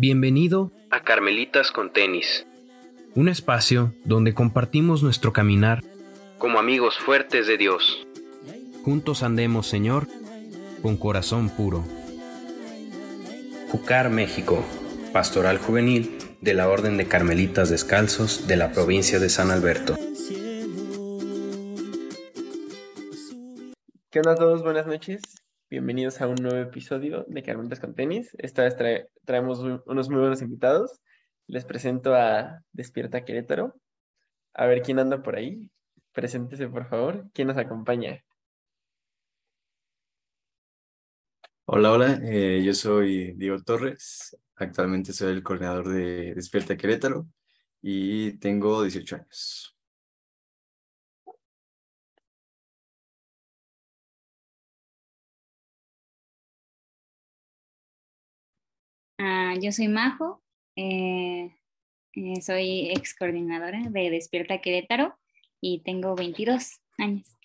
Bienvenido a Carmelitas con Tenis, un espacio donde compartimos nuestro caminar como amigos fuertes de Dios. Juntos andemos, Señor, con corazón puro. Jucar, México, Pastoral Juvenil de la Orden de Carmelitas Descalzos de la provincia de San Alberto. ¿Qué onda a todos? Buenas noches. Bienvenidos a un nuevo episodio de Carmelitas con Tenis. Esta vez traemos unos muy buenos invitados. Les presento a Despierta Querétaro. A ver quién anda por ahí. Preséntese, por favor. ¿Quién nos acompaña? Hola, hola. Eh, yo soy Diego Torres. Actualmente soy el coordinador de Despierta Querétaro y tengo 18 años. Ah, yo soy Majo, eh, eh, soy ex coordinadora de Despierta Querétaro y tengo 22 años.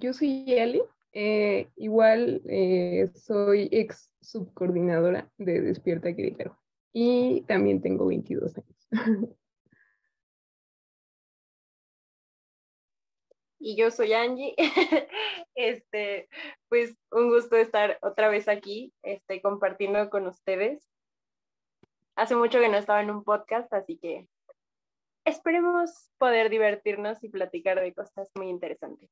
yo soy Yali, eh, igual soy ex subcoordinadora de Despierta Querétaro y también tengo 22 años. y yo soy Angie. este, pues un gusto estar otra vez aquí, este, compartiendo con ustedes. Hace mucho que no estaba en un podcast, así que esperemos poder divertirnos y platicar de cosas muy interesantes.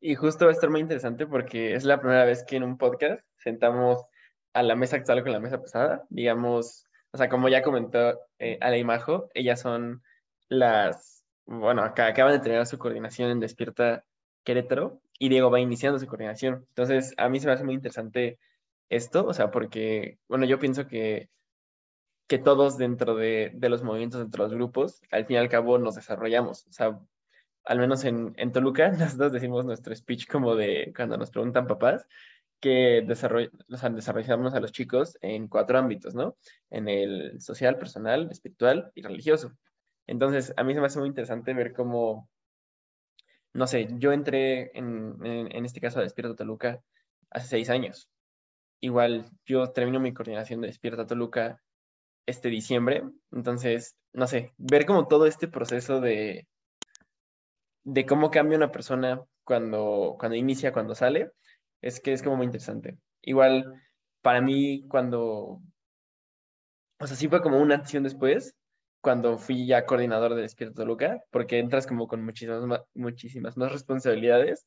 Y justo va a estar muy interesante porque es la primera vez que en un podcast sentamos a la mesa actual con la mesa pasada. Digamos, o sea, como ya comentó eh, ellas son las bueno, acá acaban de tener su coordinación en Despierta Querétaro y Diego va iniciando su coordinación. Entonces, a mí se me hace muy interesante esto, o sea, porque, bueno, yo pienso que, que todos dentro de, de los movimientos, dentro de los grupos, al fin y al cabo nos desarrollamos. O sea, al menos en, en Toluca, nosotros decimos nuestro speech como de cuando nos preguntan papás, que desarroll, o sea, desarrollamos a los chicos en cuatro ámbitos, ¿no? En el social, personal, espiritual y religioso. Entonces, a mí se me hace muy interesante ver cómo, no sé, yo entré en, en, este caso a Despierta Toluca hace seis años. Igual yo termino mi coordinación de Despierta Toluca este diciembre. Entonces, no sé, ver como todo este proceso de, de cómo cambia una persona cuando, cuando inicia, cuando sale, es que es como muy interesante. Igual, para mí, cuando, o sea, sí fue como una acción después, cuando fui ya coordinador de Despierta Toluca, porque entras como con muchísimas más, muchísimas más responsabilidades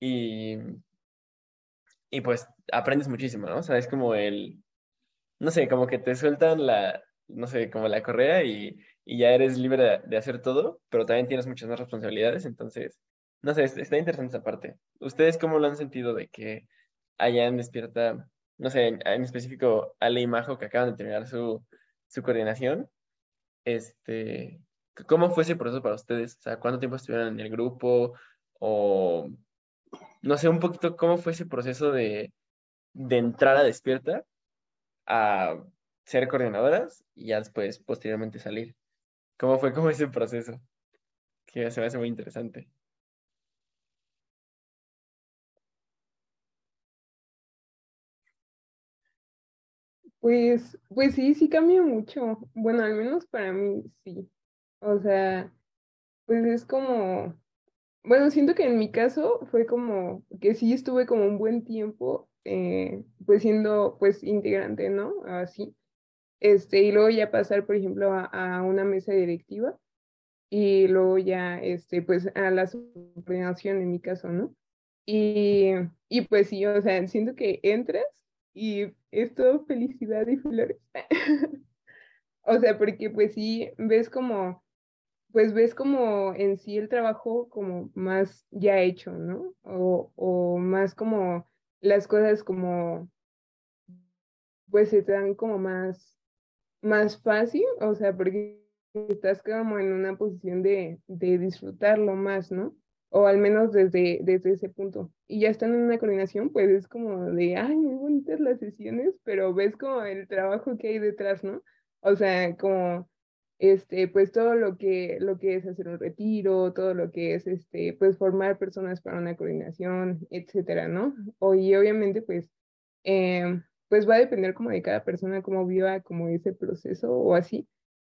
y, y pues aprendes muchísimo, ¿no? O sea, es como el, no sé, como que te sueltan la, no sé, como la correa y, y ya eres libre de, hacer todo, pero también tienes muchas más responsabilidades, entonces, no sé, está interesante esa parte. ¿Ustedes cómo lo han sentido de que allá en Despierta, no sé, en, específico Ale y Majo que acaban de terminar su, su coordinación, este, ¿cómo fue ese proceso para ustedes? O sea, ¿cuánto tiempo estuvieron en el grupo? O, no sé, un poquito, ¿cómo fue ese proceso de, de entrar a Despierta a ser coordinadoras y ya después, posteriormente, salir? ¿Cómo fue como ese proceso? Que se me hace muy interesante. Pues, pues sí, sí cambia mucho. Bueno, al menos para mí sí. O sea, pues es como, bueno, siento que en mi caso fue como que sí estuve como un buen tiempo, eh, pues siendo pues integrante, ¿no? Así. Este, y luego ya pasar, por ejemplo, a, a una mesa directiva y luego ya, este, pues a la subordinación en mi caso, ¿no? Y, y pues sí, o sea, siento que entras y es todo felicidad y flores. o sea, porque pues sí, ves como, pues ves como en sí el trabajo como más ya hecho, ¿no? O, o más como las cosas como, pues se te dan como más, más fácil, o sea, porque estás como en una posición de, de disfrutarlo más, ¿no? O al menos desde, desde ese punto. Y ya están en una coordinación, pues es como de, ay, muy bonitas las sesiones, pero ves como el trabajo que hay detrás, ¿no? O sea, como este, pues todo lo que, lo que es hacer un retiro, todo lo que es, este, pues formar personas para una coordinación, etcétera, ¿no? O, y obviamente, pues, em, pues va a depender como de cada persona, cómo viva como ese proceso o así,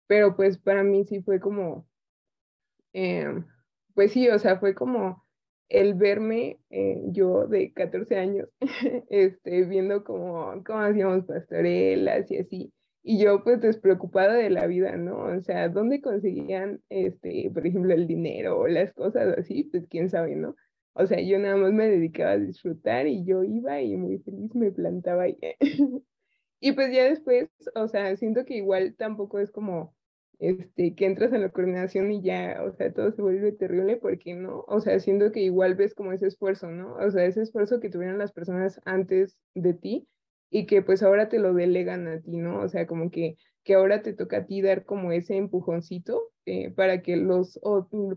pero pues para mí sí fue como, em, pues sí, o sea, fue como el verme eh, yo de 14 años, este, viendo cómo, cómo hacíamos pastorelas y así, y yo pues despreocupada de la vida, ¿no? O sea, ¿dónde conseguían, este, por ejemplo, el dinero o las cosas así? Pues quién sabe, ¿no? O sea, yo nada más me dedicaba a disfrutar y yo iba y muy feliz me plantaba ahí. y pues ya después, o sea, siento que igual tampoco es como, este, que entras en la coordinación y ya, o sea, todo se vuelve terrible porque no, o sea, siento que igual ves como ese esfuerzo, ¿no? O sea, ese esfuerzo que tuvieron las personas antes de ti y que pues ahora te lo delegan a ti, ¿no? O sea, como que, que ahora te toca a ti dar como ese empujoncito eh, para, que los,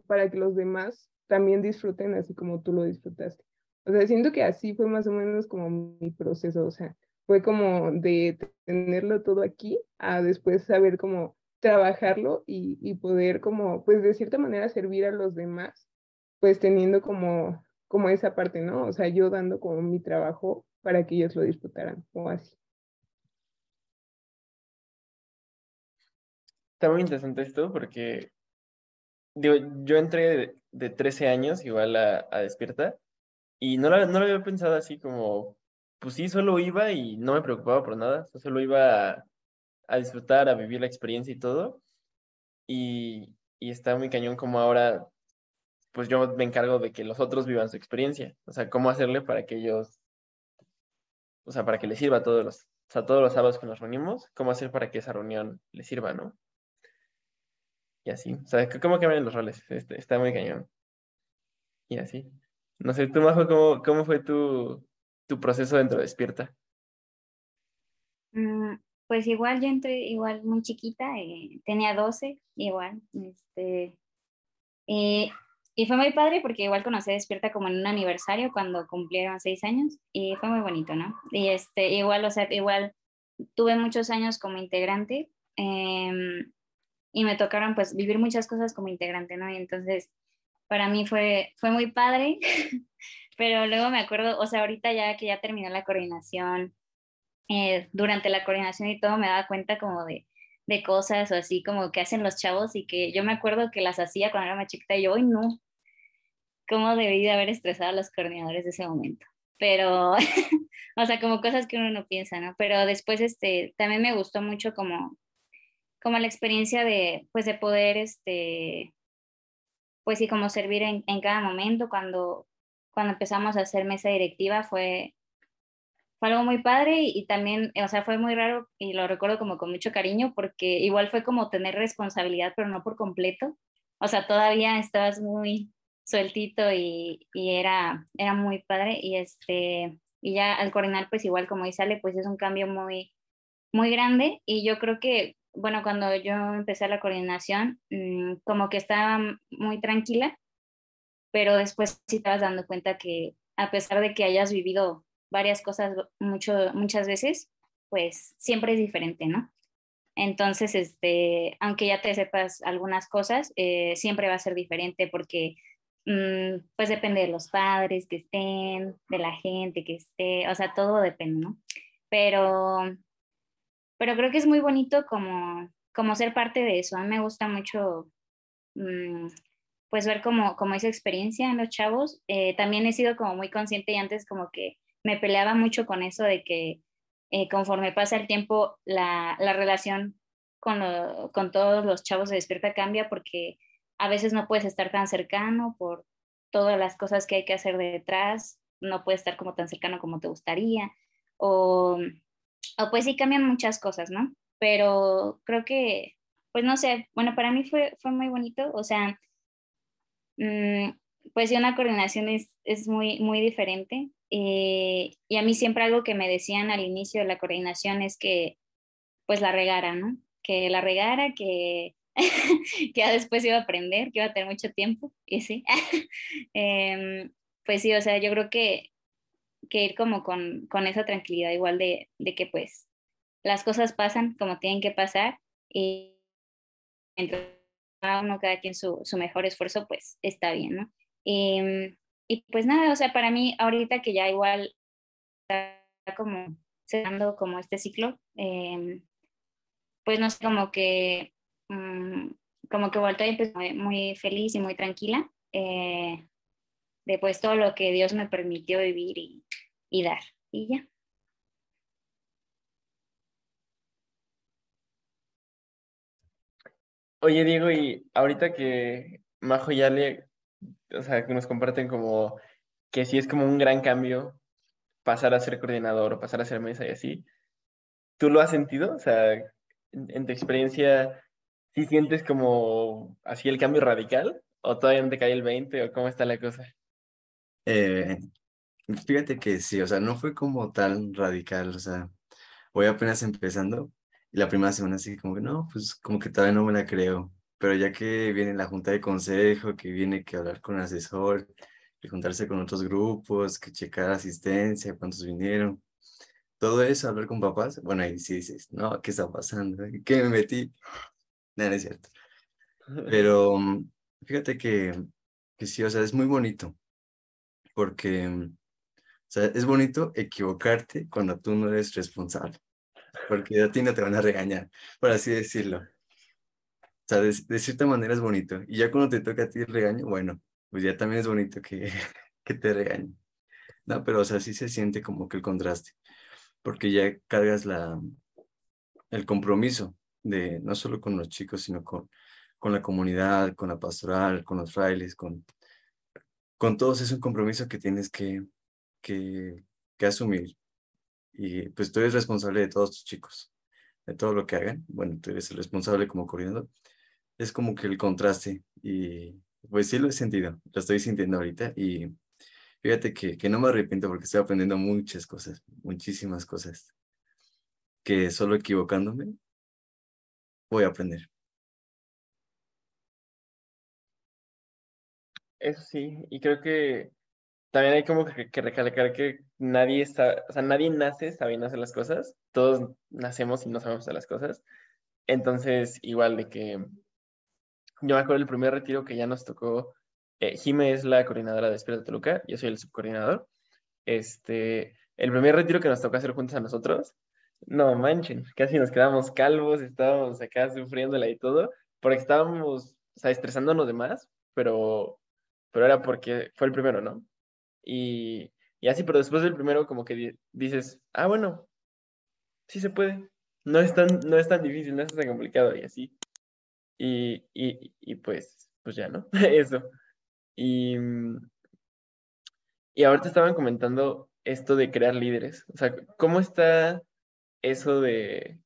para que los demás también disfruten así como tú lo disfrutaste. O sea, siento que así fue más o menos como mi proceso, o sea, fue como de tenerlo todo aquí a después saber cómo trabajarlo y, poder como, pues de cierta manera servir a los demás, pues teniendo como, como esa parte, ¿no? O sea, yo dando como mi trabajo para que ellos lo disfrutaran o así. Está muy interesante esto porque digo, yo entré de, 13 años igual a, Despierta y no lo, no lo había pensado así como, pues sí, solo iba y no me preocupaba por nada, solo iba a, a disfrutar, a vivir la experiencia y todo. Y, y está muy cañón como ahora, pues yo me encargo de que los otros vivan su experiencia, o sea, cómo hacerle para que ellos o sea, para que le sirva a todos los, o sea, todos los sábados que nos reunimos, cómo hacer para que esa reunión le sirva, ¿no? Y así, o sea, cómo cambian los roles, este, está muy cañón. Y así. No sé, tú, Majo, ¿cómo, cómo fue tu, tu proceso dentro de Despierta? Pues igual yo entré igual muy chiquita, eh, tenía 12, igual, este, eh, y fue muy padre porque igual conocí Despierta como en un aniversario cuando cumplieron seis años y fue muy bonito, ¿no? Y este, igual, o sea, igual tuve muchos años como integrante em, y me tocaron pues vivir muchas cosas como integrante, ¿no? Y entonces para mí fue, fue muy padre, pero luego me acuerdo, o sea, ahorita ya que ya terminó la coordinación, eh, durante la coordinación y todo me daba cuenta como de de cosas o así como que hacen los chavos y que yo me acuerdo que las hacía cuando era más chiquita y yo, hoy no, cómo debí de haber estresado a los coordinadores de ese momento. Pero, o sea, como cosas que uno no piensa, ¿no? Pero después, este, también me gustó mucho como, como la experiencia de, pues, de poder, este, pues sí, como servir en, en cada momento. Cuando, cuando empezamos a hacer mesa directiva fue, fue algo muy padre y, y, también, o sea, fue muy raro y lo recuerdo como con mucho cariño porque igual fue como tener responsabilidad, pero no por completo. O sea, todavía estabas muy, sueltito y, y, era, era muy padre y este y ya al coordinar pues igual como dice Ale pues es un cambio muy muy grande y yo creo que bueno cuando yo empecé la coordinación mmm, como que estaba muy tranquila pero después sí vas dando cuenta que a pesar de que hayas vivido varias cosas mucho muchas veces pues siempre es diferente no entonces este aunque ya te sepas algunas cosas eh, siempre va a ser diferente porque Mm, pues depende de los padres que estén, de la gente que esté, o sea, todo depende, ¿no? Pero, pero creo que es muy bonito como, como ser parte de eso. A mí me gusta mucho, mm, pues ver como, como esa experiencia en los chavos. Eh, también he sido como muy consciente y antes como que me peleaba mucho con eso de que eh, conforme pasa el tiempo la, la relación con, lo, con todos los chavos de despierta cambia porque a veces no puedes estar tan cercano por todas las cosas que hay que hacer detrás, no puedes estar como tan cercano como te gustaría, o, pues sí cambian muchas cosas, ¿no? Pero creo que, pues no sé, bueno, para mí fue, fue muy bonito, o sea, mmm, pues sí, una coordinación es, es muy, muy diferente. Eh, y a mí siempre algo que me decían al inicio de la coordinación es que pues la regara, ¿no? Que la regara, que que después iba a aprender, que iba a tener mucho tiempo, y sí. Em, pues sí, o sea, yo creo que, que ir como con, con esa tranquilidad igual de, de, que pues las cosas pasan como tienen que pasar y, cada uno, cada quien su, su mejor esfuerzo, pues está bien, ¿no? Em, y pues nada, o sea, para mí ahorita que ya igual está como cerrando como este ciclo, em, pues no sé, como que, mm, como que volteé pues, muy, feliz y muy tranquila eh, de pues todo lo que Dios me permitió vivir y, y dar, y ya. Oye, Diego, y ahorita que Majo ya le, o sea, que nos comparten como que sí es como un gran cambio pasar a ser coordinador o pasar a ser mesa y así, ¿tú lo has sentido? O sea, en, tu experiencia, ¿sí sientes como así el cambio radical? ¿O todavía no te cae el 20 o cómo está la cosa? Eh, fíjate que sí, o sea, no fue como tan radical, o sea, voy apenas empezando, y la primera semana así como que no, pues como que todavía no me la creo. Pero ya que viene la junta de consejo, que viene que hablar con el asesor, que juntarse con otros grupos, que checar asistencia, cuántos vinieron, todo eso, hablar con papás, bueno, ahí sí dices, no, ¿qué está pasando? ¿Qué me metí? No, no es cierto. Pero mm, fíjate que, que sí, o sea, es muy bonito, porque, mm, o sea, es bonito equivocarte cuando tú no eres responsable porque a ti no te van a regañar, por así decirlo. O sea, de, cierta manera es bonito. Y ya cuando te toca a ti el regaño, bueno, pues ya también es bonito que, que te regañen. No, pero o sea, sí se siente como que el contraste, porque ya cargas la, el compromiso de no solo con los chicos, sino con, con la comunidad, con la pastoral, con los frailes, con, con todos es un compromiso que tienes que, que, que asumir y pues tú eres responsable de todos tus chicos, de todo lo que hagan. Bueno, tú eres el responsable como coordinador. Es como que el contraste y pues sí lo he sentido, lo estoy sintiendo ahorita y fíjate que, que no me arrepiento porque estoy aprendiendo muchas cosas, muchísimas cosas, que solo equivocándome voy a aprender. Eso sí, y creo que también hay como que, recalcar que nadie está, o sea, nadie nace sabiendo hacer las cosas, todos nacemos y no sabemos hacer las cosas. Entonces, igual de que yo me acuerdo del primer retiro que ya nos tocó, eh, Jime es la coordinadora de Despierta Toluca, yo soy el subcoordinador. Este, el primer retiro que nos tocó hacer juntos a nosotros, no manchen, casi nos quedamos calvos, estábamos acá sufriéndola y todo, porque estábamos, o sea, estresándonos de más, pero, pero era porque fue el primero, ¿no? Y, así, pero después del primero como que dices, ah, bueno, sí se puede. No es tan, no es tan difícil, no es tan complicado y así. Y, y, pues, pues ya, ¿no? Eso. Y, y ahorita estaban comentando esto de crear líderes. O sea, ¿cómo está eso de...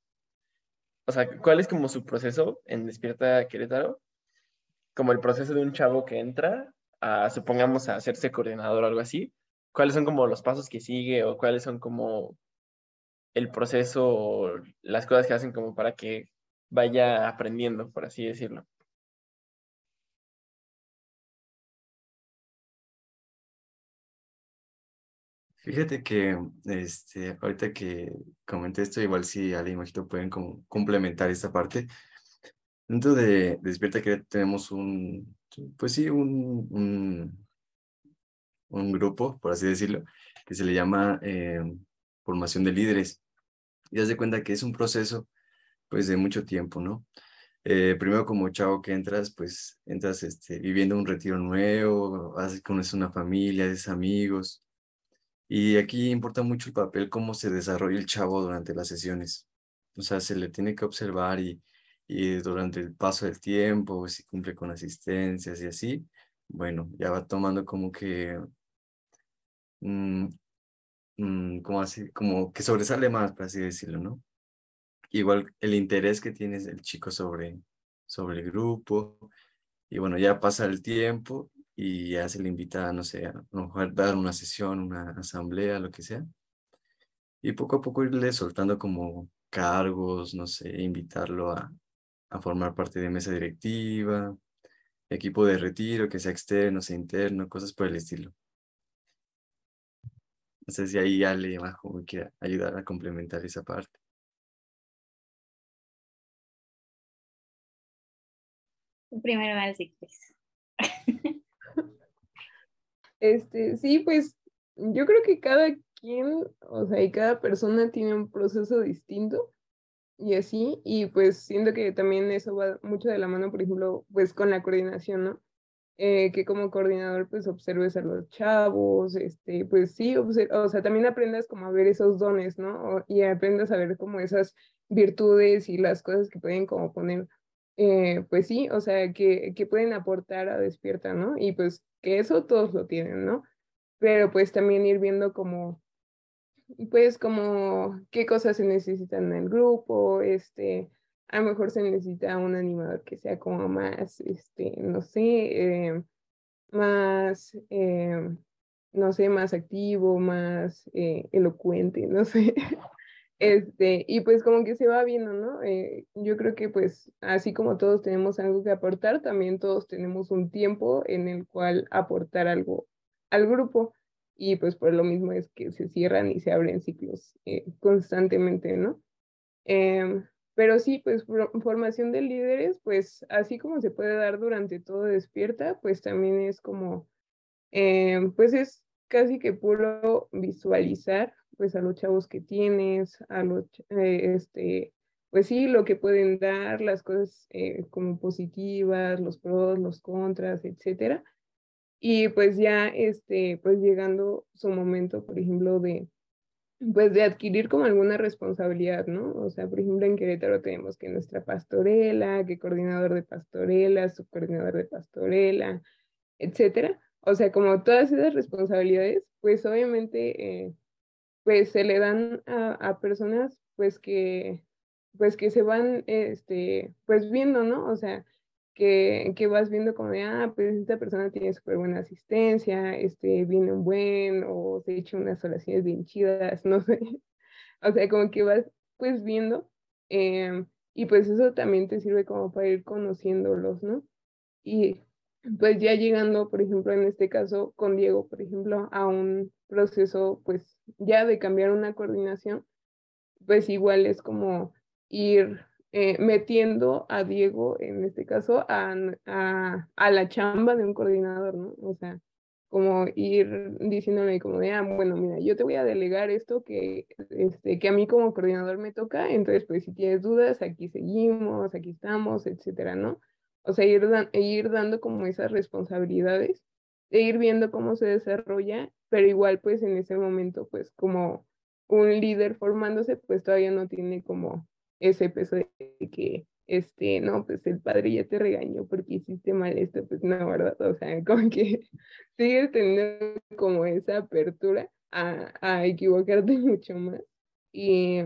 O sea, ¿cuál es como su proceso en Despierta Querétaro? Como el proceso de un chavo que entra a, supongamos, a hacerse coordinador o algo así, ¿cuáles son como los pasos que sigue o cuáles son como el proceso o las cosas que hacen como para que vaya aprendiendo, por así decirlo? Fíjate que este, ahorita que comenté esto, igual si Ale y Majito pueden como complementar esta parte. Dentro de Despierta que tenemos un, pues sí, un, un, grupo, por así decirlo, que se le llama eh, formación de líderes. Y haz de cuenta que es un proceso, pues, de mucho tiempo, ¿no? Eh, primero como chavo que entras, pues, entras este, viviendo un retiro nuevo, haces, conoces una familia, haces amigos. Y aquí importa mucho el papel, cómo se desarrolla el chavo durante las sesiones. O sea, se le tiene que observar y, y durante el paso del tiempo, si cumple con asistencias y así, bueno, ya va tomando como que, mm, mm, así, como que sobresale más, por así decirlo, ¿no? Igual el interés que tiene el chico sobre, sobre el grupo, y bueno, ya pasa el tiempo y ya se le invita, no sé, a lo mejor dar una sesión, una asamblea, lo que sea, y poco a poco irle soltando como cargos, no sé, invitarlo a, a formar parte de mesa directiva, equipo de retiro, que sea externo, sea interno, cosas por el estilo. No sé si ahí Ale abajo me quiera ayudar a complementar esa parte. Primero va ciclis. Este, sí, pues yo creo que cada quien, o sea, y cada persona tiene un proceso distinto y así, y pues siento que también eso va mucho de la mano, por ejemplo, pues con la coordinación, ¿no? Eh, que como coordinador pues observes a los chavos, este, pues sí, o sea, también aprendas como a ver esos dones, ¿no? y aprendas a ver como esas virtudes y las cosas que pueden como poner, eh, pues sí, o sea, que, que pueden aportar a Despierta, ¿no? Y pues que eso todos lo tienen, ¿no? Pero pues también ir viendo como, pues como qué cosas se necesitan en el grupo, este, a lo mejor se necesita un animador que sea como más, este, no sé, eh, más, eh, no sé, más activo, más eh, elocuente, no sé. Este, y pues como que se va viendo, ¿no? yo creo que pues así como todos tenemos algo que aportar, también todos tenemos un tiempo en el cual aportar algo al grupo. Y pues por lo mismo es que se cierran y se abren ciclos constantemente, ¿no? Em, pero sí, pues formación de líderes, pues así como se puede dar durante todo despierta, pues también es como, eh, pues es casi que puro visualizar, pues a los chavos que tienes, a los, eh, este, pues sí, lo que pueden dar, las cosas eh, como positivas, los pros, los contras, etcétera. Y pues ya, este, pues llegando su momento, por ejemplo, de, pues de adquirir como alguna responsabilidad, ¿no? O sea, por ejemplo, en Querétaro tenemos que nuestra pastorela, que coordinador de pastorela, subcoordinador de pastorela, etcétera. O sea, como todas esas responsabilidades, pues obviamente, eh, pues se le dan a, personas, pues que, pues que se van, este, pues viendo, ¿no? O sea, que, que, vas viendo como de, ah, pues esta persona tiene súper buena asistencia, este, viene un buen, o se echa unas oraciones bien chidas, no sé. O sea, como que vas pues viendo, em, y pues eso también te sirve como para ir conociéndolos, ¿no? Y pues ya llegando, por ejemplo, en este caso con Diego, por ejemplo, a un proceso pues ya de cambiar una coordinación, pues igual es como ir eh, metiendo a Diego, en este caso, a, a, a, la chamba de un coordinador, ¿no? O sea, como ir diciéndole como de, ah, bueno, mira, yo te voy a delegar esto que, este, que a mí como coordinador me toca, entonces, pues si tienes dudas, aquí seguimos, aquí estamos, etcétera, ¿no? O sea, ir, ir dando como esas responsabilidades, e ir viendo cómo se desarrolla, pero igual, pues en ese momento, pues como un líder formándose, pues todavía no tiene como ese peso de que, este, no, pues el padre ya te regañó porque hiciste mal esto, pues no, ¿verdad? O sea, como que sigues teniendo como esa apertura a, a equivocarte mucho más. Y,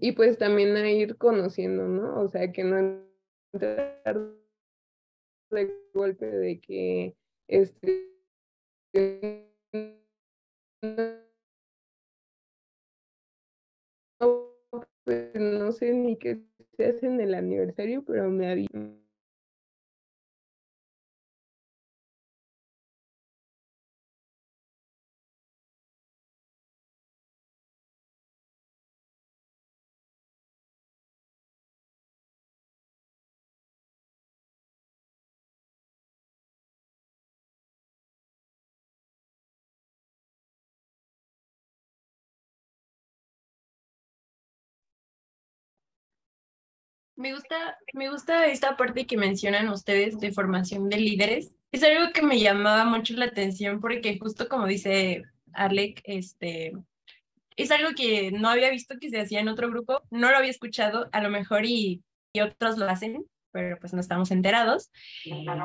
y pues también a ir conociendo, ¿no? O sea, que no entrar de golpe de que este pues no sé ni qué se hace en el aniversario, pero me había Me gusta, me gusta esta parte que mencionan ustedes de formación de líderes. Es algo que me llamaba mucho la atención porque justo como dice Alec, este, es algo que no había visto que se hacía en otro grupo, no lo había escuchado, a lo mejor y, y otros lo hacen, pero pues no estamos enterados.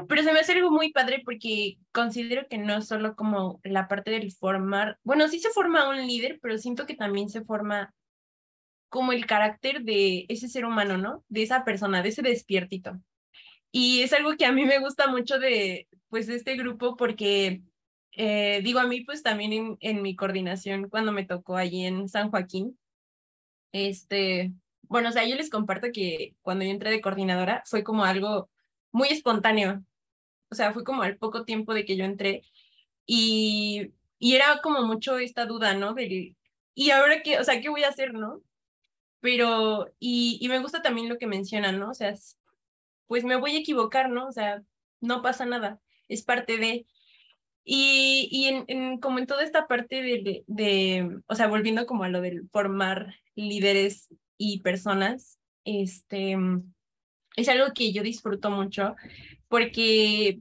Pero se me hace algo muy padre porque considero que no solo como la parte del formar, bueno, sí se forma un líder, pero siento que también se forma como el carácter de ese ser humano, ¿no? De esa persona, de ese despiertito. Y es algo que a mí me gusta mucho de, pues, de este grupo porque, eh, digo, a mí, pues, también en, en, mi coordinación, cuando me tocó allí en San Joaquín, este, bueno, o sea, yo les comparto que cuando yo entré de coordinadora fue como algo muy espontáneo. O sea, fue como al poco tiempo de que yo entré y, y era como mucho esta duda, ¿no? Del, y ahora qué, o sea, ¿qué voy a hacer, no? Pero, y, y me gusta también lo que mencionan, ¿no? O sea, pues me voy a equivocar, ¿no? O sea, no pasa nada, es parte de... Y, y en, en, como en toda esta parte de, de, o sea, volviendo como a lo del formar líderes y personas, este, es algo que yo disfruto mucho porque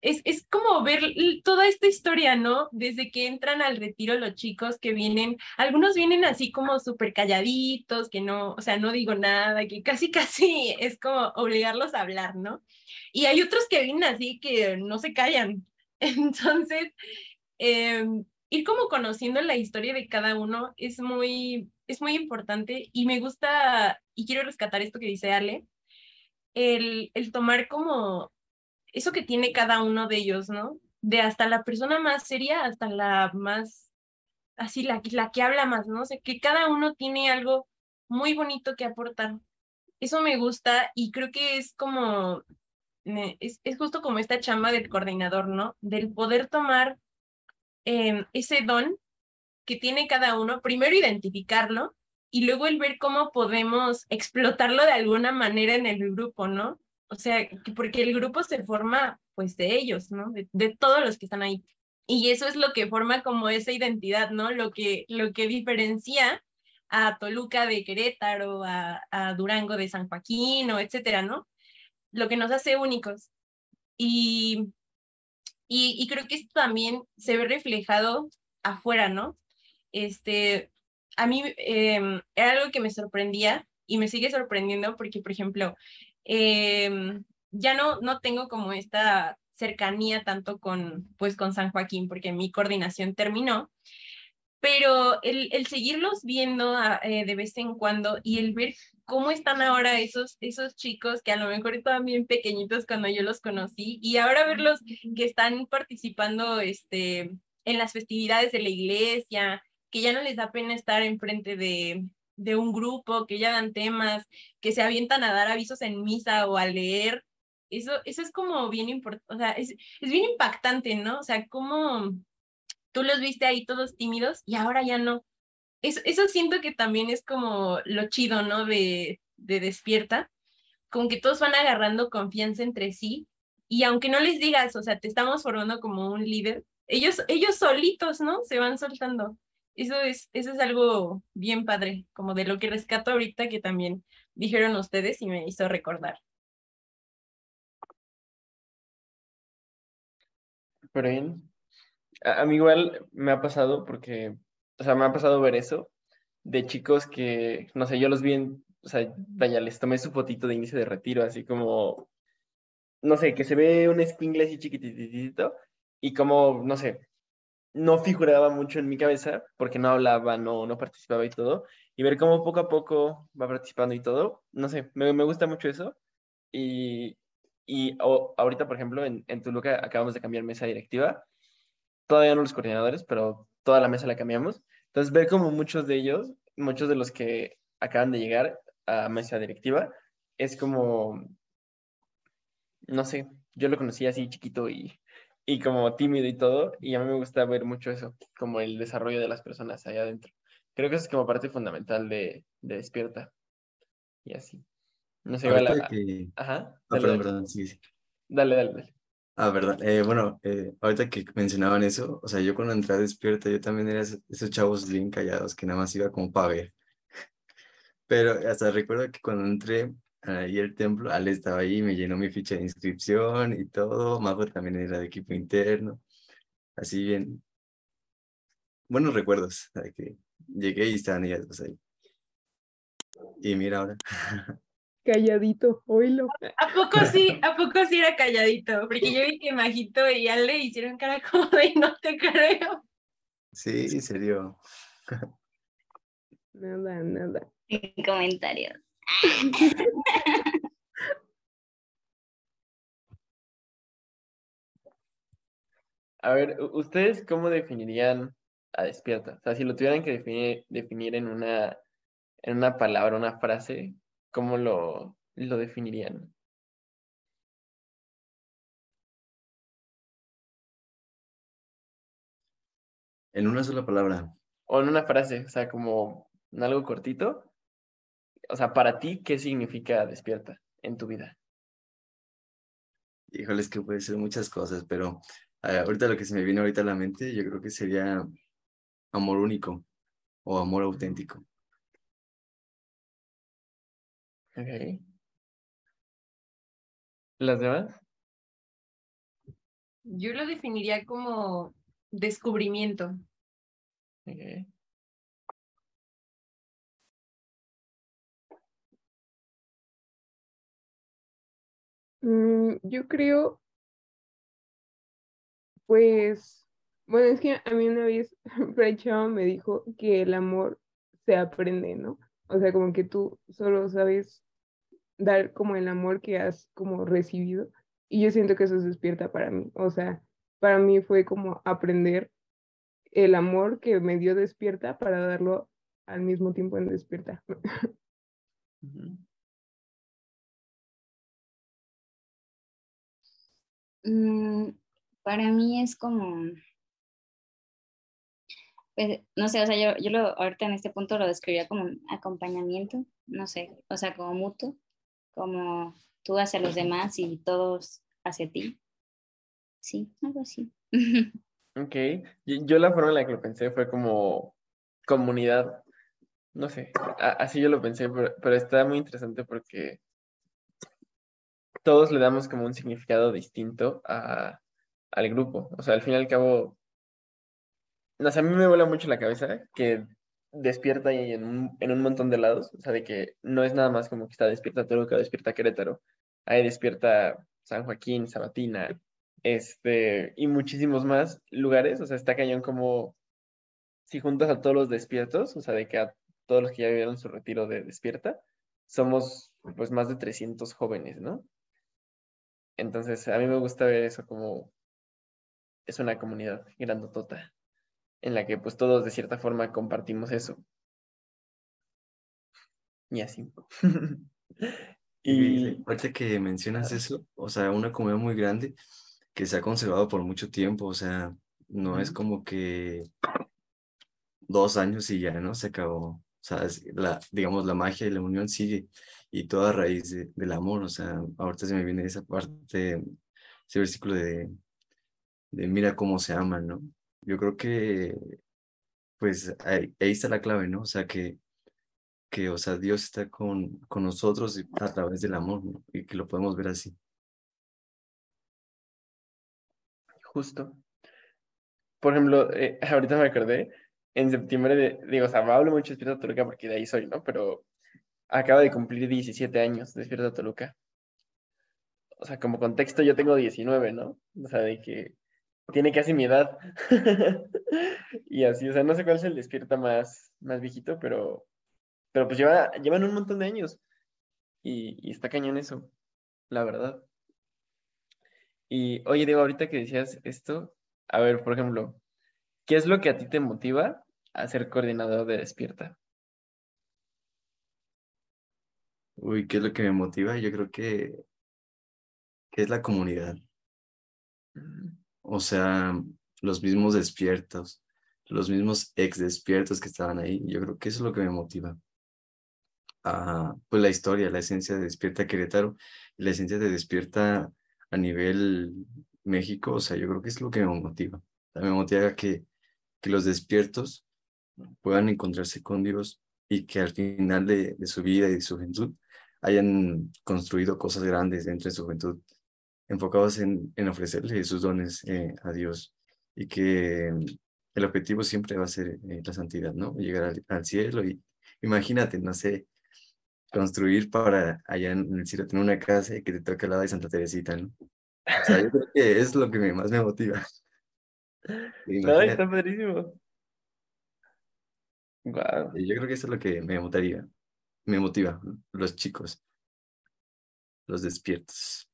es, es como ver toda esta historia, ¿no? Desde que entran al retiro los chicos que vienen, algunos vienen así como súper calladitos, que no, o sea, no digo nada, que casi, casi es como obligarlos a hablar, ¿no? Y hay otros que vienen así que no se callan, Entonces, eh, ir como conociendo la historia de cada uno es muy, es muy importante y me gusta, y quiero rescatar esto que dice Ale, el, el tomar como eso que tiene cada uno de ellos, ¿no? De hasta la persona más seria hasta la más, así, la, la que habla más, ¿no? O sea, que cada uno tiene algo muy bonito que aportar. Eso me gusta y creo que es como es, es, justo como esta chamba del coordinador, ¿no? Del poder tomar eh, ese don que tiene cada uno, primero identificarlo y luego el ver cómo podemos explotarlo de alguna manera en el grupo, ¿no? O sea, porque el grupo se forma pues de ellos, ¿no? De, de, todos los que están ahí. Y eso es lo que forma como esa identidad, ¿no? Lo que, lo que diferencia a Toluca de Querétaro, a, a Durango de San Joaquín, o etcétera, ¿no? lo que nos hace únicos. Y, y, y, creo que esto también se ve reflejado afuera, ¿no? Este, a mí eh, era algo que me sorprendía y me sigue sorprendiendo porque, por ejemplo, eh, ya no, no tengo como esta cercanía tanto con, pues, con San Joaquín porque mi coordinación terminó, pero el, el seguirlos viendo eh, de vez en cuando y el ver cómo están ahora esos, esos chicos que a lo mejor estaban bien pequeñitos cuando yo los conocí y ahora verlos que están participando este, en las festividades de la iglesia, que ya no les da pena estar enfrente de, de un grupo, que ya dan temas, que se avientan a dar avisos en misa o a leer. Eso, eso es como bien importante, o sea, es, es bien impactante, ¿no? O sea, cómo tú los viste ahí todos tímidos y ahora ya no eso, eso siento que también es como lo chido, ¿no? De, de despierta, como que todos van agarrando confianza entre sí y aunque no les digas, o sea, te estamos formando como un líder, ellos, ellos solitos, ¿no? Se van soltando. Eso es, eso es algo bien padre, como de lo que rescato ahorita que también dijeron ustedes y me hizo recordar. A, mí igual me ha pasado porque o sea, me ha pasado ver eso de chicos que, no sé, yo los vi en, o sea, vaya, les tomé su fotito de inicio de retiro, así como, no sé, que se ve un escuingle así chiquititito y como, no sé, no figuraba mucho en mi cabeza porque no hablaba, no, no participaba y todo, y ver cómo poco a poco va participando y todo, no sé, me, me gusta mucho eso. Y, y ahorita, por ejemplo, en, en Toluca acabamos de cambiar mesa directiva, todavía no los coordinadores, pero toda la mesa la cambiamos. Entonces, ver como muchos de ellos, muchos de los que acaban de llegar a mesa directiva, es como, no sé, yo lo conocí así chiquito y, y como tímido y todo, y a mí me gusta ver mucho eso, como el desarrollo de las personas allá adentro. Creo que eso es como parte fundamental de, de Despierta. Y así. No sé, Ahorita la... que... Ajá. Ah, Dale, perdón, dale. perdón, sí, sí. Dale, dale, dale. Ah, verdad. Eh, bueno, eh, ahorita que mencionaban eso, o sea, yo cuando entré a Despierta, yo también era esos chavos bien callados que nada más iba como para ver. Pero hasta recuerdo que cuando entré ahí al templo, Ale estaba ahí, me llenó mi ficha de inscripción y todo. Mago también era de equipo interno. Así bien. Buenos recuerdos, de que llegué y estaban ellas dos ahí. Y mira ahora. Calladito, oílo. ¿A poco sí? ¿A poco sí era calladito? Porque yo vi que Majito y Ale hicieron cara como de no te creo. Sí, se dio. Nada, nada. Sin comentarios. A ver, ¿ustedes cómo definirían a Despierta? O sea, si lo tuvieran que definir, definir en una, en una palabra, una frase, ¿cómo lo, lo definirían? En una sola palabra. O en una frase, o sea, como en algo cortito. O sea, para ti, ¿qué significa Despierta en tu vida? Híjole, es que puede ser muchas cosas, pero eh, ahorita lo que se me viene ahorita a la mente, yo creo que sería amor único o amor auténtico. Ok. ¿Las demás? Yo lo definiría como descubrimiento. Ok. Mm, yo creo, pues, bueno, es que a mí una vez Fray me dijo que el amor se aprende, ¿no? O sea, como que tú solo sabes dar como el amor que has como recibido. Y yo siento que eso es despierta para mí. O sea, para mí fue como aprender el amor que me dio despierta para darlo al mismo tiempo en despierta. Mm, para mí es como, pues, no sé, o sea, yo, yo lo, ahorita en este punto lo describiría como acompañamiento, no sé, o sea, como mutuo, como tú hacia los demás y todos hacia ti. Sí, algo así. Ok. Yo la forma en la que lo pensé fue como comunidad. No sé, así yo lo pensé, pero está muy interesante porque todos le damos como un significado distinto a, al grupo. O sea, al fin y al cabo, no sé, a mí me vuela mucho la cabeza que despierta en un, en un montón de lados. O sea, de que no es nada más como que está despierta Toluca, despierta Querétaro. Ahí despierta San Joaquín, Sabatina, este, y muchísimos más lugares. O sea, está cañón como si juntas a todos los despiertos, o sea, de que a todos los que ya vivieron su retiro de despierta, somos pues más de 300 jóvenes, ¿no? Entonces, a mí me gusta ver eso como es una comunidad grandotota en la que pues todos de cierta forma compartimos eso. Y así. Y ahorita que mencionas eso, o sea, una comunidad muy grande que se ha conservado por mucho tiempo, o sea, no es como que dos años y ya, ¿no? Se acabó. O sea, es la, digamos, la magia y la unión sigue y toda raíz de- del amor, o sea, ahorita se me viene esa parte, ese versículo de, de mira cómo se aman, ¿no? Yo creo que, pues, ahí, ahí está la clave, ¿no? O sea, que, que, o sea, Dios está con, con nosotros a través del amor, ¿no? Y que lo podemos ver así. justo. Por ejemplo, eh, ahorita me acordé, en septiembre de, digo, o sea, hablo mucho de Toluca porque de ahí soy, ¿no? Pero acaba de cumplir 17 años Despierta Toluca. O sea, como contexto yo tengo 19, ¿no? O sea, de que tiene casi mi edad. Y así, o sea, no sé cuál es el Despierta más, más viejito, pero, pero pues lleva, llevan un montón de años. Y, y está cañón eso, la verdad. Y oye, Diego, ahorita que decías esto, a ver, por ejemplo, ¿qué es lo que a ti te motiva a ser coordinador de Despierta? Uy, ¿qué es lo que me motiva? Yo creo que, que es la comunidad. Mm, O sea, los mismos despiertos, los mismos ex despiertos que estaban ahí. Yo creo que eso es lo que me motiva. Ah, pues la historia, la esencia de Despierta Querétaro, la esencia de Despierta a nivel México. O sea, yo creo que es lo que me motiva. Me motiva que, que los despiertos puedan encontrarse con Dios y que al final de, de su vida y de su juventud hayan construido cosas grandes dentro de su juventud, enfocados en, en ofrecerle sus dones eh, a Dios y que mm, el objetivo siempre va a ser eh, la santidad, ¿no? Llegar al, al cielo y imagínate, no sé, construir para allá en el cielo tener una casa y que te toque al lado de Santa Teresita, ¿no? O sea, yo creo que es lo que me- más me motiva. Ay, Imagínate, está padrísimo. Wow, yo creo que eso es lo que me motivaría, me motiva, los chicos, los despiertos.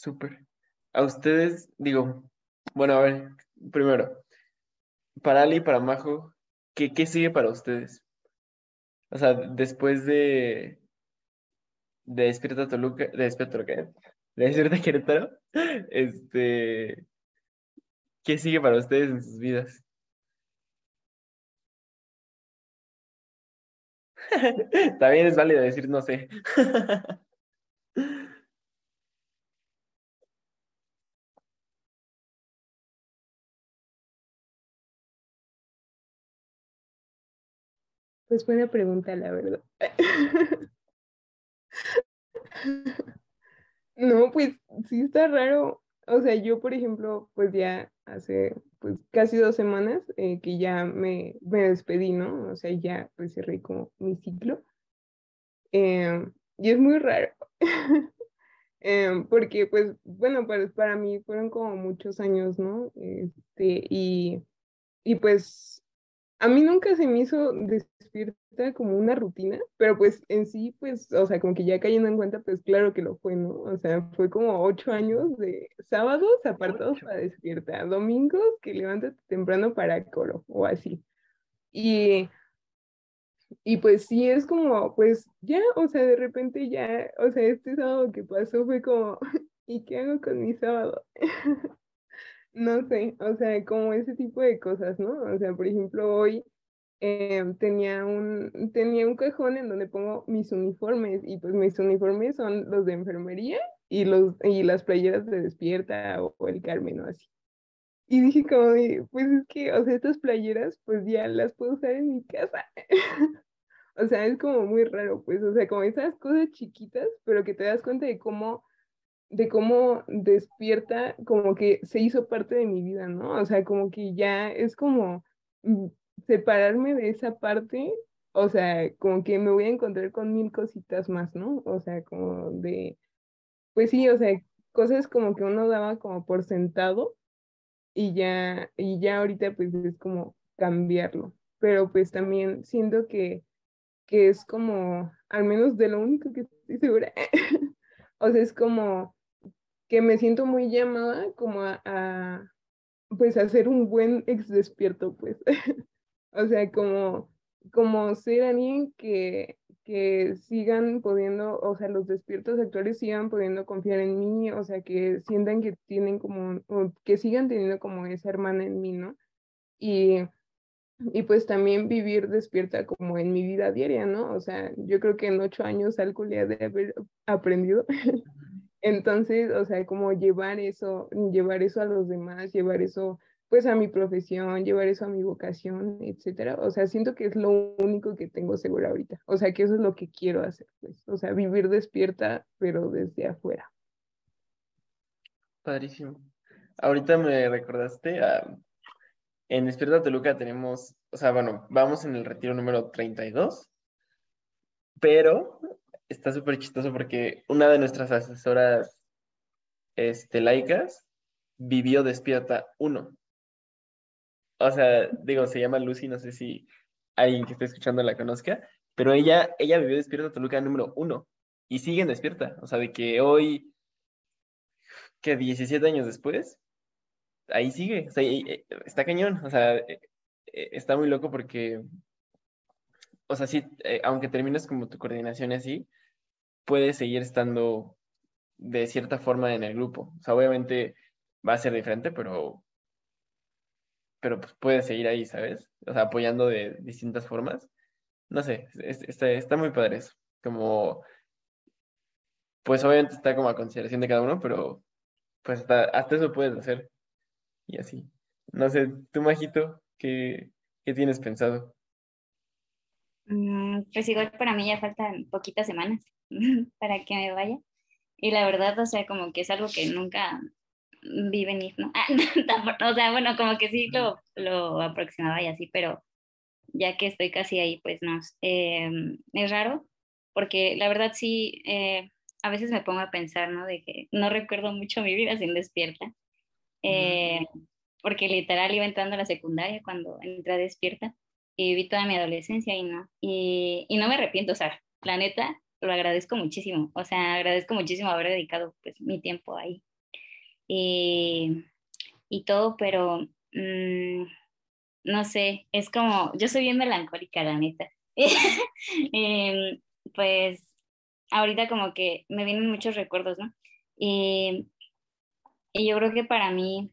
súper. A ustedes, digo, bueno, a ver, primero, para Ali y para Majo, ¿qué, qué sigue para ustedes? O sea, después de, de Despierta Toluca, de Despierta Toluca, ¿eh? de Despierta Querétaro, este, ¿qué sigue para ustedes en sus vidas? También es válido decir no sé. Pues buena pregunta, la verdad. No, pues sí está raro. O sea, yo, por ejemplo, pues ya hace pues casi dos semanas eh, que ya me, me despedí, ¿no? O sea, ya pues cerré como mi ciclo. Em, y es muy raro. Em, porque pues, bueno, pues para mí fueron como muchos años, ¿no? Este, y, y pues a mí nunca se me hizo despierta como una rutina, pero pues en sí, pues, o sea, como que ya cayendo en cuenta, pues claro que lo fue, ¿no? O sea, fue como ocho años de sábados apartados para despierta, domingos que levántate temprano para coro o así. Y, y pues sí, es como, pues ya, o sea, de repente ya, o sea, este sábado que pasó fue como, ¿y qué hago con mi sábado? No sé, o sea, como ese tipo de cosas, ¿no? O sea, por ejemplo, hoy em, tenía, un, tenía un cajón en donde pongo mis uniformes y pues mis uniformes son los de enfermería y, los, y las playeras de Despierta o, el Carmen o así. Y dije como, pues es que, o sea, estas playeras pues ya las puedo usar en mi casa. o sea, es como muy raro, pues, o sea, como esas cosas chiquitas, pero que te das cuenta de cómo de cómo despierta, como que se hizo parte de mi vida, ¿no? O sea, como que ya es como mm, separarme de esa parte, o sea, como que me voy a encontrar con mil cositas más, ¿no? O sea, como de, pues sí, o sea, cosas como que uno daba como por sentado y ya, y ya ahorita pues es como cambiarlo, pero pues también siento que, que es como, al menos de lo único que estoy segura, o sea, es como que me siento muy llamada como a, pues a ser un buen ex despierto, pues. o sea, como, como ser alguien que, que sigan pudiendo, o sea, los despiertos actuales sigan pudiendo confiar en mí, o sea, que sientan que tienen como, o que sigan teniendo como esa hermana en mí, ¿no? Y, y pues también vivir despierta como en mi vida diaria, ¿no? O sea, yo creo que en ocho años algo le ha de haber aprendido. Entonces, o sea, como llevar eso, llevar eso a los demás, llevar eso pues a mi profesión, llevar eso a mi vocación, etcétera. O sea, siento que es lo único que tengo seguro ahorita. O sea, que eso es lo que quiero hacer, pues. O sea, vivir despierta, pero desde afuera. Padrísimo. Ahorita me recordaste a... En Despierta Toluca tenemos, o sea, bueno, vamos en el retiro número 32, pero está súper chistoso porque una de nuestras asesoras este, laicas vivió despierta uno. O sea, digo, se llama Lucy, no sé si alguien que esté escuchando la conozca, pero ella, ella vivió despierta Toluca número uno y sigue despierta. O sea, de que hoy, que 17 años después, ahí sigue. O sea, está cañón. O sea, e, e, está muy loco porque, o sea, sí, eh, aunque termines como tu coordinación así, puede seguir estando de cierta forma en el grupo. O sea, obviamente va a ser diferente, pero, pero pues puede seguir ahí, ¿sabes? O sea, apoyando de distintas formas. No sé, está, está muy padre eso. Como, pues obviamente está como a consideración de cada uno, pero pues hasta, hasta eso puedes hacer. Y así. No sé, tú, Majito, ¿qué, qué tienes pensado? Mm, pues igual para mí ya faltan poquitas semanas. para que me vaya. Y la verdad, o sea, como que es algo que nunca vi venir, ¿no? o sea, bueno, como que sí lo, lo aproximaba y así, pero ya que estoy casi ahí, pues no. Em, es raro, porque la verdad sí, eh, a veces me pongo a pensar, ¿no? De que no recuerdo mucho mi vida sin despierta. Eh, porque literal iba entrando a la secundaria cuando entré a despierta y viví toda mi adolescencia y no. Y, y no me arrepiento, o sea, la neta, lo agradezco muchísimo. O sea, agradezco muchísimo haber dedicado pues mi tiempo ahí. Y, y todo, pero mm, no sé, es como, yo soy bien melancólica, la neta. Em, pues ahorita como que me vienen muchos recuerdos, ¿no? Y, y yo creo que para mí,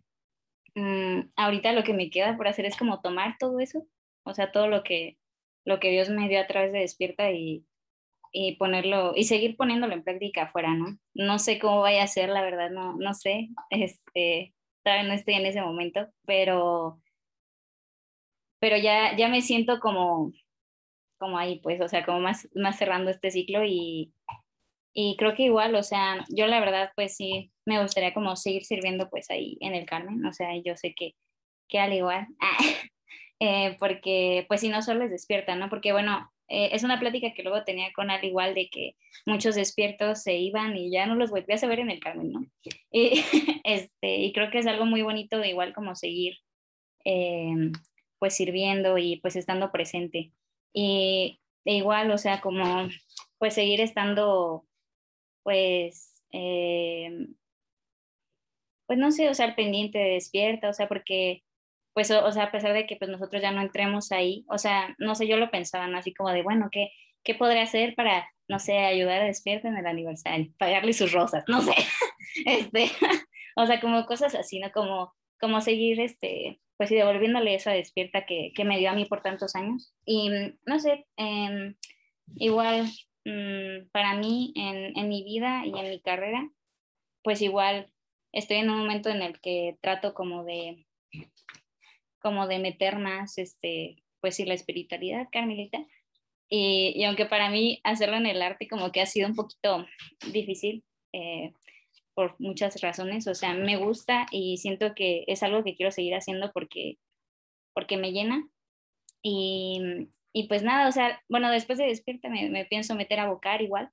mm, ahorita lo que me queda por hacer es como tomar todo eso, o sea, todo lo que, lo que Dios me dio a través de Despierta y, y ponerlo y seguir poniéndolo en práctica afuera, ¿no? No sé cómo vaya a ser, la verdad, no, no sé, este, todavía no estoy en ese momento, pero, pero ya, ya me siento como, como ahí, pues, o sea, como más, más cerrando este ciclo y, y creo que igual, o sea, yo la verdad, pues sí, me gustaría como seguir sirviendo pues ahí en el Carmen, o sea, yo sé que, que al igual, eh, porque pues si no solo les despierta, ¿no? Porque bueno, eh, es una plática que luego tenía con al igual de que muchos despiertos se iban y ya no los volvías a ver en el Carmen, ¿no? Y, este, y creo que es algo muy bonito de igual como seguir eh, pues sirviendo y pues estando presente. Y de igual, o sea, como pues seguir estando pues, eh, pues no sé, o sea, al pendiente de despierta, o sea, porque pues, o, sea, a pesar de que pues nosotros ya no entremos ahí, o sea, no sé, yo lo pensaba, ¿no? Así como de, bueno, ¿qué, qué podría hacer para, no sé, ayudar a Despierta en el aniversario, pagarle sus rosas, no sé, este, o sea, como cosas así, ¿no? Como, como seguir, este, pues, y devolviéndole eso a Despierta que, que me dio a mí por tantos años. Y, no sé, em, igual, mm, para mí, en, en mi vida y en mi carrera, pues igual estoy en un momento en el que trato como de como de meter más, este, pues sí, la espiritualidad, Carmelita. Y, y, aunque para mí hacerlo en el arte como que ha sido un poquito difícil eh, por muchas razones, o sea, me gusta y siento que es algo que quiero seguir haciendo porque, porque me llena. Y, y pues nada, o sea, bueno, después de despierta me, me pienso meter a bocar igual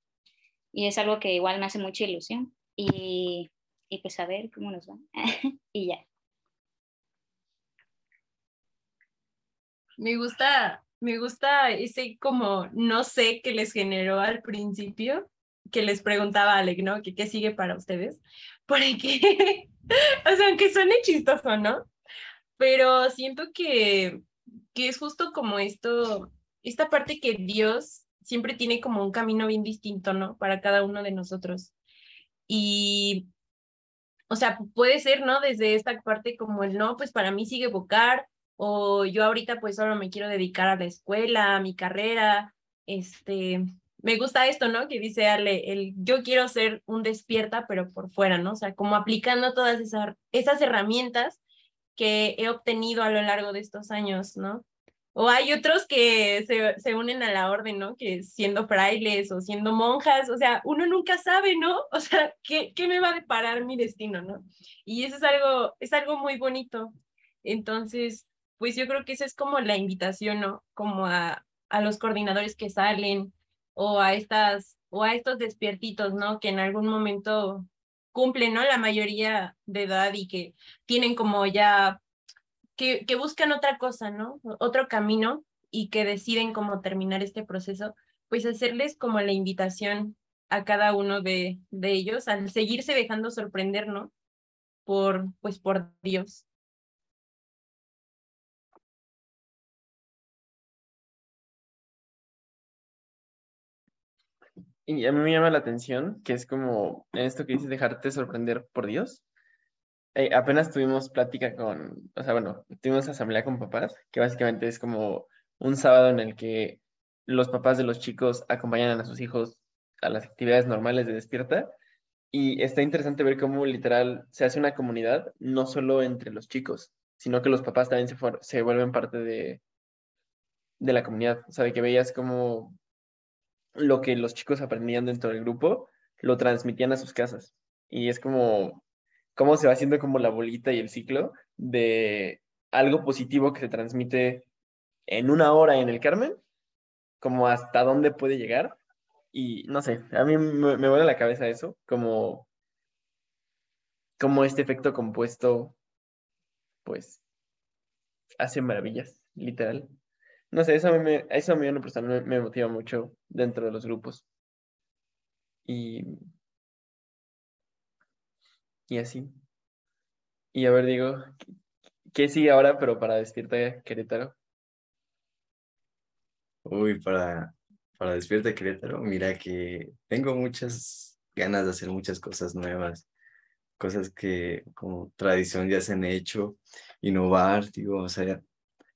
y es algo que igual me hace mucha ilusión y, y pues a ver cómo nos va y ya. Me gusta, me gusta ese como no sé que les generó al principio, que les preguntaba a Alec, ¿no? Que qué sigue para ustedes. Porque, o sea, aunque suene chistoso, ¿no? Pero siento que, que es justo como esto, esta parte que Dios siempre tiene como un camino bien distinto, ¿no? Para cada uno de nosotros. Y, o sea, puede ser, ¿no? Desde esta parte como el, no, pues para mí sigue Bocar, o yo ahorita pues solo me quiero dedicar a la escuela, a mi carrera, este, me gusta esto, ¿no? Que dice Ale, el yo quiero ser un despierta, pero por fuera, ¿no? O sea, como aplicando todas esas, esas herramientas que he obtenido a lo largo de estos años, ¿no? O hay otros que se, se, unen a la orden, ¿no? Que siendo frailes o siendo monjas, o sea, uno nunca sabe, ¿no? O sea, ¿qué, qué me va a deparar mi destino, ¿no? Y eso es algo, es algo muy bonito. Entonces, pues yo creo que esa es como la invitación, ¿no? Como a, a los coordinadores que salen o a estas o a estos despiertitos, ¿no? Que en algún momento cumplen, ¿no? La mayoría de edad y que tienen como ya, que, que buscan otra cosa, ¿no? Otro camino y que deciden cómo terminar este proceso, pues hacerles como la invitación a cada uno de, de ellos al seguirse dejando sorprender, ¿no? Por, pues por Dios. Y a mí me llama la atención que es como esto que dices, dejarte sorprender por Dios. Eh, apenas tuvimos plática con, o sea, bueno, tuvimos asamblea con papás, que básicamente es como un sábado en el que los papás de los chicos acompañan a sus hijos a las actividades normales de despierta. Y está interesante ver cómo literal se hace una comunidad, no solo entre los chicos, sino que los papás también se, se vuelven parte de, de la comunidad. O sea, de que veías como lo que los chicos aprendían dentro del grupo, lo transmitían a sus casas. Y es como, cómo se va haciendo como la bolita y el ciclo de algo positivo que se transmite en una hora en el Carmen, como hasta dónde puede llegar. Y no sé, a mí me, me vuela la cabeza eso, como, como este efecto compuesto, pues, hace maravillas, literal. No sé, eso a mí, eso a mí me, me motiva mucho dentro de los grupos. Y, y así. Y a ver, digo, ¿qué sigue ahora, pero para Despierta Querétaro? Uy, para, para Despierta Querétaro, mira que tengo muchas ganas de hacer muchas cosas nuevas, cosas que como tradición ya se han hecho, innovar, digo, o sea,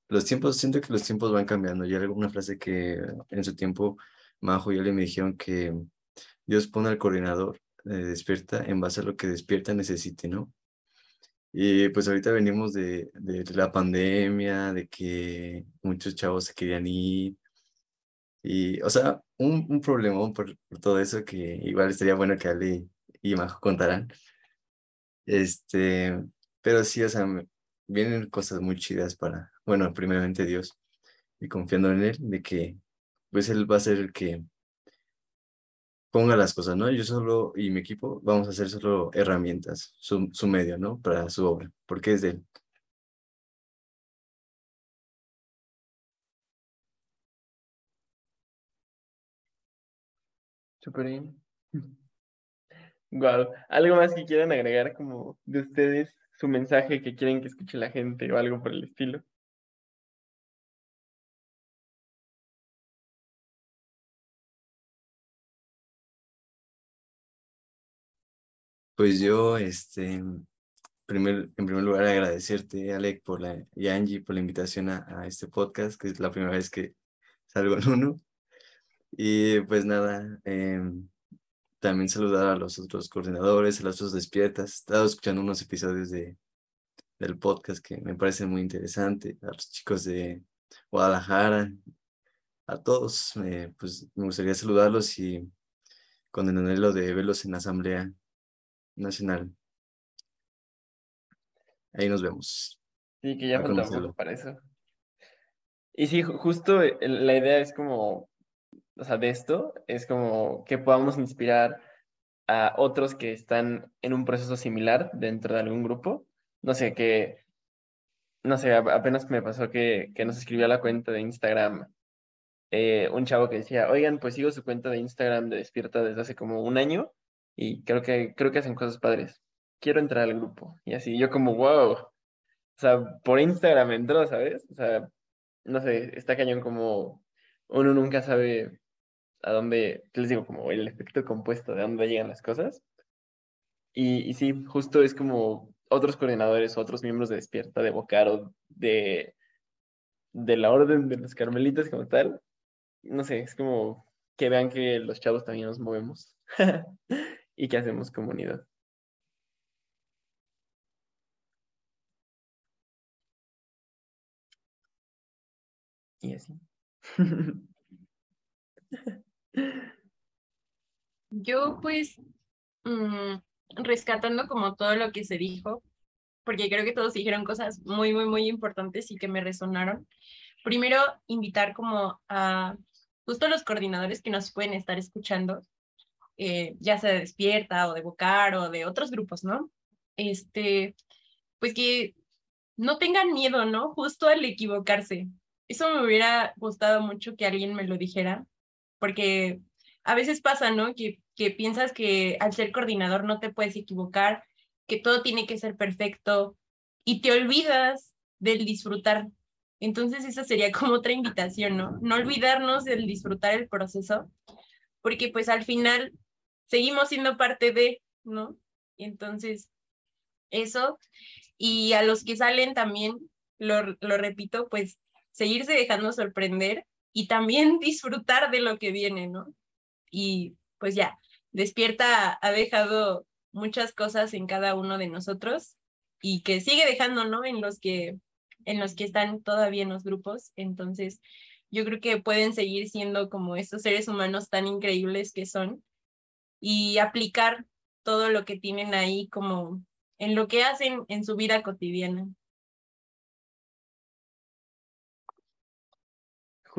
los tiempos, siento que los tiempos van cambiando. Yo alguna frase que en su tiempo Majo y le me dijeron que Dios pone al coordinador de despierta en base a lo que despierta necesite, ¿no? Y pues ahorita venimos de, de, la pandemia, de que muchos chavos se querían ir, Y, o sea, un, un problemón por, todo eso que igual estaría bueno que Ale y Majo contaran. Este, pero sí, o sea, vienen cosas muy chidas para, bueno, primeramente Dios y confiando en Él, de que pues Él va a ser el que ponga las cosas, ¿no? Yo solo y mi equipo vamos a hacer solo herramientas, su, su medio, ¿no? Para su obra, porque es de Él. Bien. Wow. ¿Algo más que quieran agregar como de ustedes, su mensaje que quieren que escuche la gente o algo por el estilo? Pues yo, este, primer, en primer lugar, agradecerte, Alec, por la, y Angie, por la invitación a, este podcast, que es la primera vez que salgo en uno. Y pues nada, em, también saludar a los otros coordinadores, a los otros despiertas. He estado escuchando unos episodios de, del podcast que me parecen muy interesantes, a los chicos de Guadalajara, a todos, eh, pues me gustaría saludarlos y con el anhelo de verlos en la Asamblea Nacional. Ahí nos vemos. Sí, que ya falta para eso. Y sí, ju- justo eh, la idea es como, o sea, de esto, es como que podamos inspirar a otros que están en un proceso similar dentro de algún grupo. No sé, que, no sé, apenas me pasó que, que nos escribió a la cuenta de Instagram eh, un chavo que decía, oigan, pues sigo su cuenta de Instagram de Despierta desde hace como un año y creo que, creo que hacen cosas padres. Quiero entrar al grupo. Y así, yo como, wow. O sea, por Instagram entró, ¿sabes? O sea, no sé, está cañón como uno nunca sabe a dónde, ¿qué les digo? Como el efecto compuesto, de dónde llegan las cosas. Y, y sí, justo es como otros coordinadores, otros miembros de Despierta, de Bocaro, de, de la Orden de los Carmelitas como tal. No sé, es como que vean que los chavos también nos movemos y que hacemos comunidad. Y así. Yo pues mm, rescatando como todo lo que se dijo, porque creo que todos dijeron cosas muy, muy, muy importantes y que me resonaron. Primero, invitar como a justo los coordinadores que nos pueden estar escuchando, eh, ya sea de Despierta o de Bocar o de otros grupos, ¿no? Este, pues que no tengan miedo, ¿no? Justo al equivocarse. Eso me hubiera gustado mucho que alguien me lo dijera, porque a veces pasa, ¿no? Que, que piensas que al ser coordinador no te puedes equivocar, que todo tiene que ser perfecto y te olvidas del disfrutar. Entonces esa sería como otra invitación, ¿no? No olvidarnos del disfrutar el proceso, porque pues al final seguimos siendo parte de, ¿no? Entonces eso, y a los que salen también, lo, lo repito, pues seguirse dejando sorprender y también disfrutar de lo que viene, ¿no? Y pues ya, despierta ha dejado muchas cosas en cada uno de nosotros y que sigue dejando, ¿no? En los que en los que están todavía en los grupos, entonces yo creo que pueden seguir siendo como estos seres humanos tan increíbles que son y aplicar todo lo que tienen ahí como en lo que hacen en su vida cotidiana.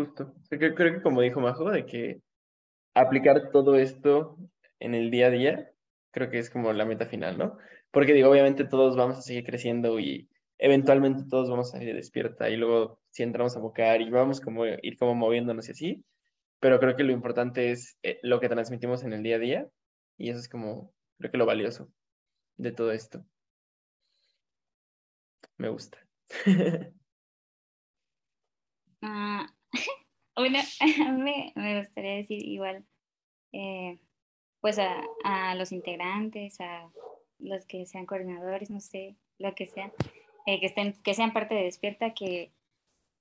Justo. Creo, creo que como dijo Majo, de que aplicar todo esto en el día a día, creo que es como la meta final, ¿no? Porque digo, obviamente todos vamos a seguir creciendo y eventualmente todos vamos a salir despierta y luego si entramos a bocar y vamos como ir como moviéndonos y así, pero creo que lo importante es eh, lo que transmitimos en el día a día y eso es como, creo que lo valioso de todo esto. Me gusta. Ah, bueno, a mí me, gustaría decir igual, eh, pues a, a los integrantes, a los que sean coordinadores, no sé, lo que sea, eh, que, estén, que sean parte de Despierta, que,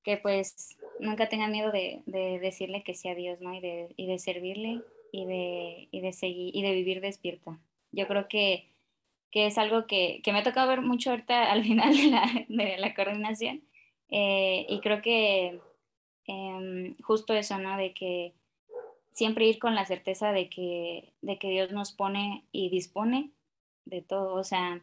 que pues nunca tengan miedo de, de decirle que sí a Dios, ¿no? Y de, y de servirle y de, y de seguir y de vivir despierta. Yo creo que, que es algo que, que me ha tocado ver mucho ahorita al final de la, de la coordinación eh, y creo que em, justo eso, ¿no? De que siempre ir con la certeza de que, de que Dios nos pone y dispone de todo, o sea,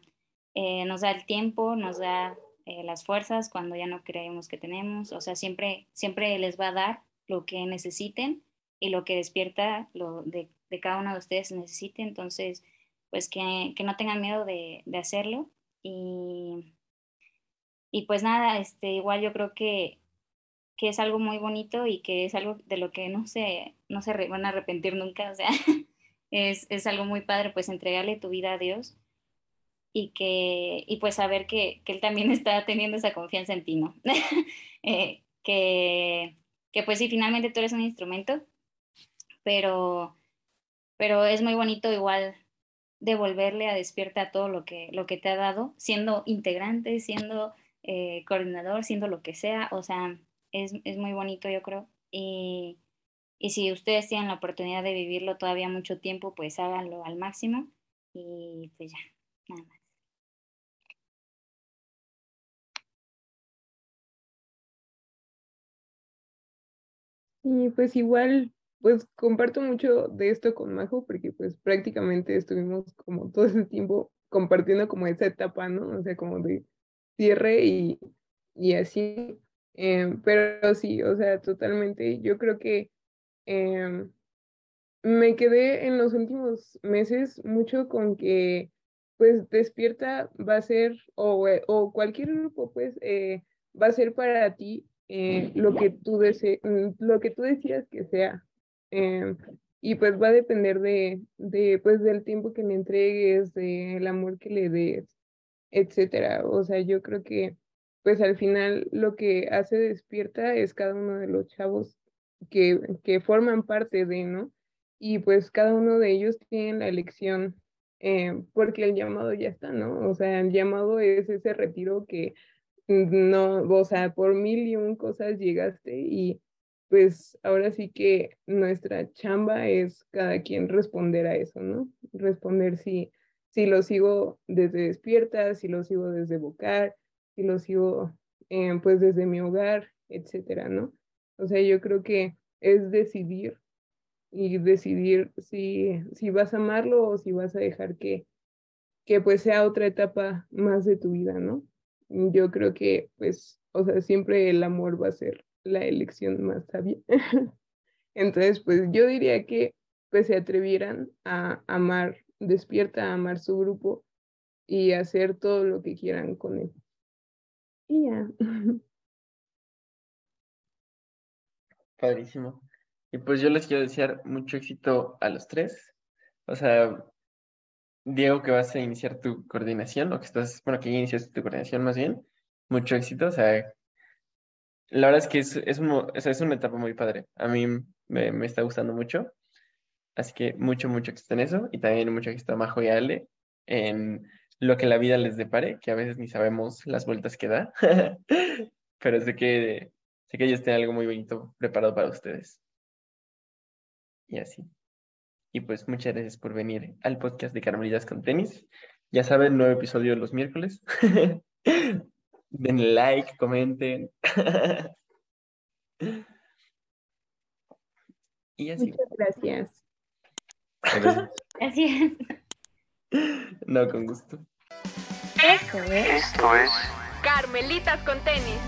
eh, nos da el tiempo, nos da eh, las fuerzas cuando ya no creemos que tenemos, o sea, siempre, siempre les va a dar lo que necesiten y lo que despierta lo de, de cada uno de ustedes necesite, entonces, pues que, que no tengan miedo de, de hacerlo y, y pues nada, este, igual yo creo que, que es algo muy bonito y que es algo de lo que no se, no se van a arrepentir nunca, o sea, es, es, algo muy padre, pues entregarle tu vida a Dios y que, y pues saber que, que Él también está teniendo esa confianza en ti, ¿no? eh, que, que pues sí, finalmente tú eres un instrumento, pero, pero es muy bonito igual devolverle a Despierta todo lo que, lo que te ha dado, siendo integrante, siendo eh, coordinador, siendo lo que sea, o sea, es, es muy bonito yo creo. Y, si ustedes tienen la oportunidad de vivirlo todavía mucho tiempo, pues háganlo al máximo y pues ya, nada más. Y pues igual pues comparto mucho de esto con Majo porque pues prácticamente estuvimos como todo ese tiempo compartiendo como esa etapa, ¿no? O sea, como de cierre y, y así. Eh, pero sí, o sea, totalmente. Yo creo que eh, me quedé en los últimos meses mucho con que pues despierta va a ser, o, o cualquier grupo pues eh, va a ser para ti eh, lo que tú desees, lo que tú decías que sea, eh, y pues va a depender de, de, pues del tiempo que le entregues, del amor que le des, etcétera. O sea, yo creo que pues al final lo que hace despierta es cada uno de los chavos que, que forman parte de, ¿no? Y pues cada uno de ellos tiene la elección eh, porque el llamado ya está, ¿no? O sea, el llamado es ese retiro que no, o sea, por mil y un cosas llegaste y pues ahora sí que nuestra chamba es cada quien responder a eso, ¿no? Responder si, si lo sigo desde despierta, si lo sigo desde vocar, si lo sigo eh, pues desde mi hogar, etcétera, ¿no? O sea, yo creo que es decidir y decidir si, si vas a amarlo o si vas a dejar que, que pues sea otra etapa más de tu vida, ¿no? Yo creo que pues, o sea, siempre el amor va a ser la elección más sabia. Entonces, pues yo diría que pues se atrevieran a amar, despierta a amar su grupo y hacer todo lo que quieran con él. Y ya. Padrísimo. Y pues yo les quiero desear mucho éxito a los tres. O sea, Diego, que vas a iniciar tu coordinación, o que estás, bueno, que ya iniciaste tu coordinación más bien, mucho éxito. O sea, la verdad es que es, es, es una etapa muy padre. A mí me, me, está gustando mucho. Así que mucho, mucho éxito en eso. Y también mucho éxito a Majo y Ale en lo que la vida les depare, que a veces ni sabemos las vueltas que da. Pero sé que, sé que ellos tienen algo muy bonito preparado para ustedes. Y así. Y pues muchas gracias por venir al podcast de Carmelitas con Tenis. Ya saben, nuevo episodio los miércoles. Den like, comenten. y así. Muchas gracias. Gracias. No, con gusto. Esto es, Esto es Carmelitas con tenis.